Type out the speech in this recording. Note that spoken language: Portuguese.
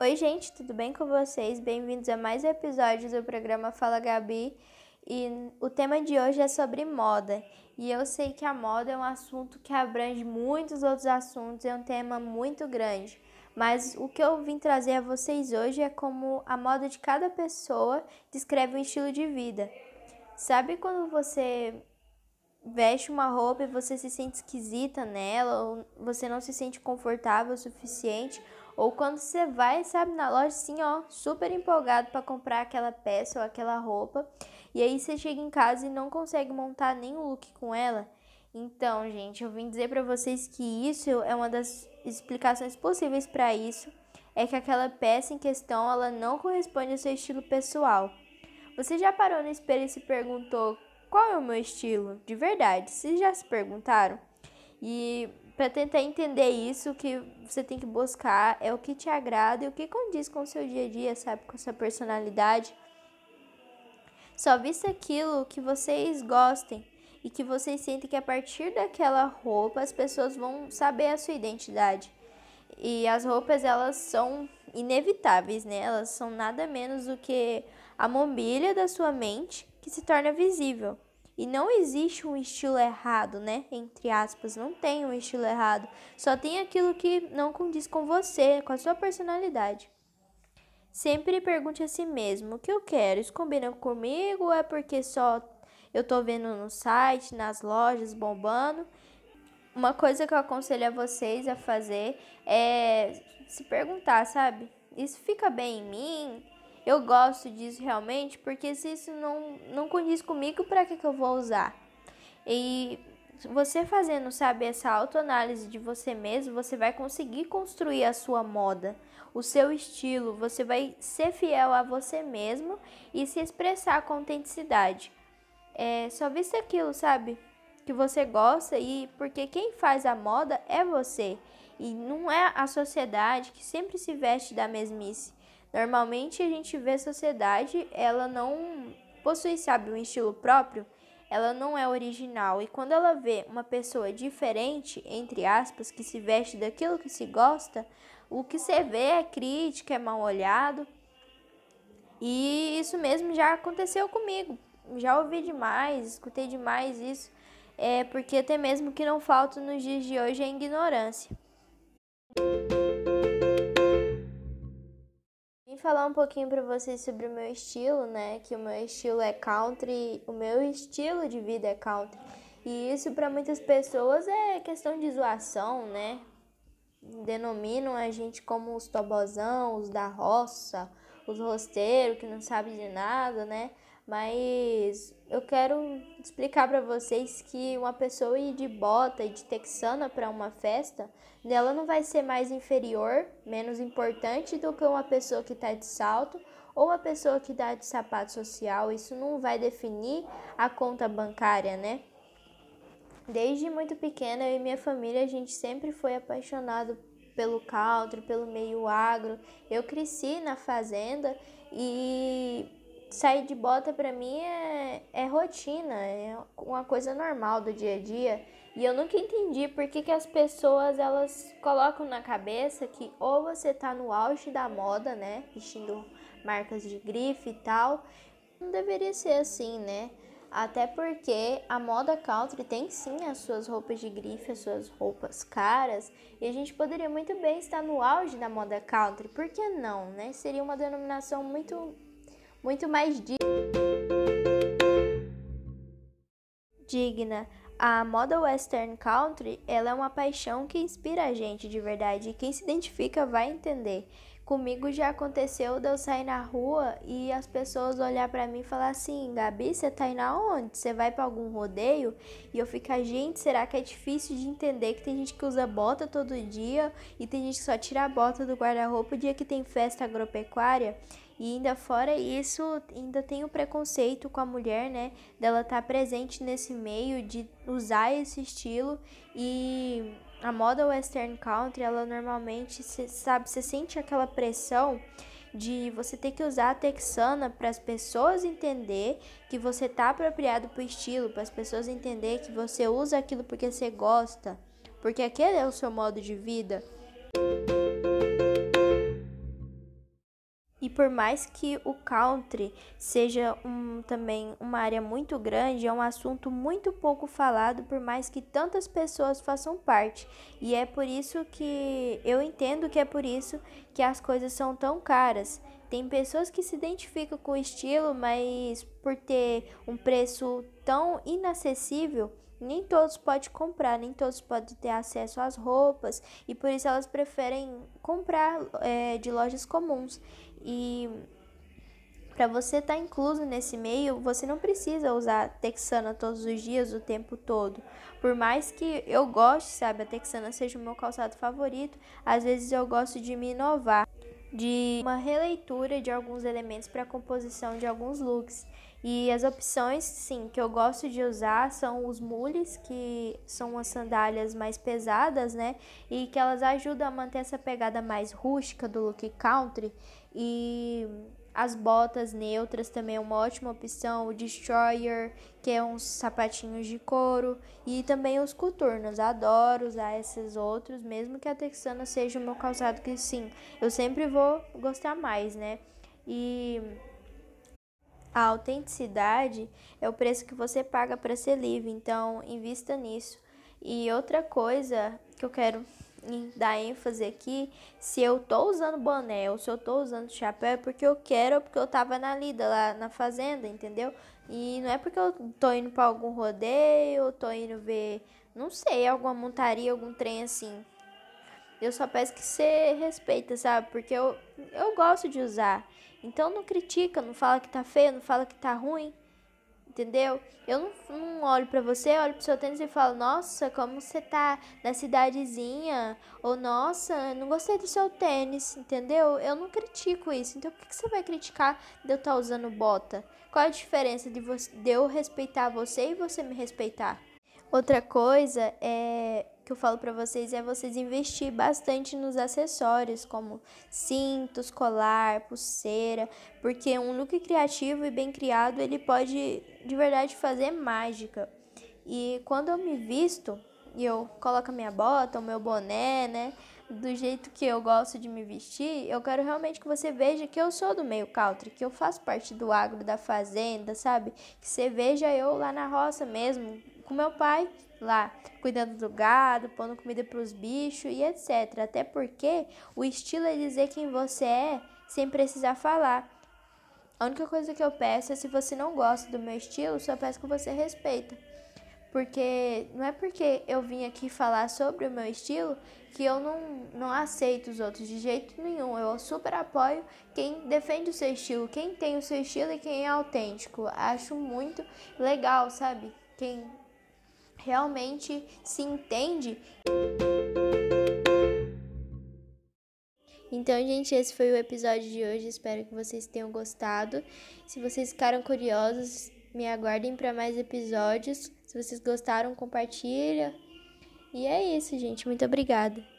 Oi, gente, tudo bem com vocês? Bem-vindos a mais um episódio do programa Fala Gabi. E o tema de hoje é sobre moda. E eu sei que a moda é um assunto que abrange muitos outros assuntos, é um tema muito grande. Mas o que eu vim trazer a vocês hoje é como a moda de cada pessoa descreve um estilo de vida. Sabe quando você veste uma roupa e você se sente esquisita nela, ou você não se sente confortável o suficiente, ou quando você vai, sabe, na loja assim, ó, super empolgado para comprar aquela peça ou aquela roupa, e aí você chega em casa e não consegue montar nenhum look com ela. Então, gente, eu vim dizer para vocês que isso é uma das explicações possíveis para isso, é que aquela peça em questão, ela não corresponde ao seu estilo pessoal. Você já parou no espelho e se perguntou qual é o meu estilo? De verdade, vocês já se perguntaram? E para tentar entender isso, o que você tem que buscar é o que te agrada e o que condiz com o seu dia a dia, sabe? Com a sua personalidade. Só vista aquilo que vocês gostem e que vocês sentem que a partir daquela roupa as pessoas vão saber a sua identidade. E as roupas elas são inevitáveis, né? Elas são nada menos do que a mobília da sua mente que se torna visível. E não existe um estilo errado, né? Entre aspas, não tem um estilo errado. Só tem aquilo que não condiz com você, com a sua personalidade. Sempre pergunte a si mesmo: o que eu quero? Isso combina comigo ou é porque só eu tô vendo no site, nas lojas, bombando? Uma coisa que eu aconselho a vocês a fazer é se perguntar, sabe? Isso fica bem em mim? Eu gosto disso realmente, porque se isso não, não condiz comigo, para que, que eu vou usar? E você fazendo, sabe, essa autoanálise de você mesmo, você vai conseguir construir a sua moda, o seu estilo, você vai ser fiel a você mesmo e se expressar com autenticidade. É só vista aquilo, sabe? Que você gosta e porque quem faz a moda é você e não é a sociedade que sempre se veste da mesmice. Normalmente a gente vê a sociedade, ela não possui, sabe, um estilo próprio, ela não é original. E quando ela vê uma pessoa diferente, entre aspas, que se veste daquilo que se gosta, o que você vê é crítica, é mal olhado. E isso mesmo já aconteceu comigo já ouvi demais, escutei demais isso, é porque até mesmo que não falta nos dias de hoje é ignorância. Falar um pouquinho para vocês sobre o meu estilo, né? Que o meu estilo é country, o meu estilo de vida é country. E isso para muitas pessoas é questão de zoação, né? Denominam a gente como os tobozão, os da roça, os rosteiros que não sabem de nada, né? Mas eu quero explicar para vocês que uma pessoa ir de bota e de texana para uma festa, dela não vai ser mais inferior, menos importante do que uma pessoa que está de salto ou uma pessoa que está de sapato social. Isso não vai definir a conta bancária, né? Desde muito pequena, eu e minha família, a gente sempre foi apaixonado pelo country, pelo meio agro. Eu cresci na fazenda e sair de bota para mim é, é rotina, é uma coisa normal do dia a dia. E eu nunca entendi por que, que as pessoas elas colocam na cabeça que ou você tá no auge da moda, né, vestindo marcas de grife e tal. Não deveria ser assim, né? Até porque a moda country tem sim as suas roupas de grife, as suas roupas caras, e a gente poderia muito bem estar no auge da moda country, por que não, né? Seria uma denominação muito muito mais digna. A moda western country, ela é uma paixão que inspira a gente de verdade e quem se identifica vai entender. Comigo já aconteceu de eu sair na rua e as pessoas olhar para mim e falar assim: Gabi, você tá indo aonde? Você vai para algum rodeio? E eu ficar, gente, será que é difícil de entender que tem gente que usa bota todo dia e tem gente que só tira a bota do guarda-roupa o dia que tem festa agropecuária? E ainda fora isso, ainda tem o preconceito com a mulher, né? Dela estar tá presente nesse meio, de usar esse estilo e a moda western country, ela normalmente, cê, sabe, você sente aquela pressão de você ter que usar a Texana para as pessoas entender que você tá apropriado pro estilo, para as pessoas entender que você usa aquilo porque você gosta, porque aquele é o seu modo de vida. Por mais que o country seja um, também uma área muito grande, é um assunto muito pouco falado, por mais que tantas pessoas façam parte. E é por isso que eu entendo que é por isso que as coisas são tão caras. Tem pessoas que se identificam com o estilo, mas por ter um preço tão inacessível, nem todos podem comprar, nem todos podem ter acesso às roupas e por isso elas preferem comprar é, de lojas comuns. E para você estar tá incluso nesse meio, você não precisa usar Texana todos os dias, o tempo todo. Por mais que eu goste, sabe, a Texana seja o meu calçado favorito, às vezes eu gosto de me inovar, de uma releitura de alguns elementos para a composição de alguns looks. E as opções, sim, que eu gosto de usar são os mules, que são umas sandálias mais pesadas, né? E que elas ajudam a manter essa pegada mais rústica do look country. E as botas neutras também é uma ótima opção. O Destroyer, que é uns sapatinhos de couro. E também os coturnos. Adoro usar esses outros, mesmo que a texana seja o meu calçado, que sim, eu sempre vou gostar mais, né? E a autenticidade é o preço que você paga para ser livre, então invista nisso. E outra coisa que eu quero dar ênfase aqui, se eu tô usando boné ou se eu tô usando chapéu é porque eu quero ou porque eu tava na lida lá na fazenda, entendeu? E não é porque eu tô indo para algum rodeio, tô indo ver, não sei, alguma montaria, algum trem assim. Eu só peço que você respeita, sabe? Porque eu, eu gosto de usar. Então não critica, não fala que tá feio, não fala que tá ruim. Entendeu? Eu não, não olho para você, olho pro seu tênis e falo, nossa, como você tá na cidadezinha. Ou, nossa, não gostei do seu tênis, entendeu? Eu não critico isso. Então por que, que você vai criticar de eu estar tá usando bota? Qual a diferença de, você, de eu respeitar você e você me respeitar? Outra coisa é que eu falo para vocês é vocês investir bastante nos acessórios, como cintos, colar, pulseira, porque um look criativo e bem criado, ele pode de verdade fazer mágica. E quando eu me visto e eu coloco a minha bota, o meu boné, né, do jeito que eu gosto de me vestir, eu quero realmente que você veja que eu sou do meio country, que eu faço parte do agro da fazenda, sabe? Que você veja eu lá na roça mesmo, com meu pai lá, cuidando do gado, pondo comida para os bichos e etc. Até porque o estilo é dizer quem você é sem precisar falar. A única coisa que eu peço é se você não gosta do meu estilo, só peço que você respeita. Porque não é porque eu vim aqui falar sobre o meu estilo que eu não, não aceito os outros de jeito nenhum. Eu super apoio quem defende o seu estilo, quem tem o seu estilo e quem é autêntico. Acho muito legal, sabe? Quem realmente se entende. Então, gente, esse foi o episódio de hoje. Espero que vocês tenham gostado. Se vocês ficaram curiosos, me aguardem para mais episódios. Se vocês gostaram, compartilha. E é isso, gente. Muito obrigada.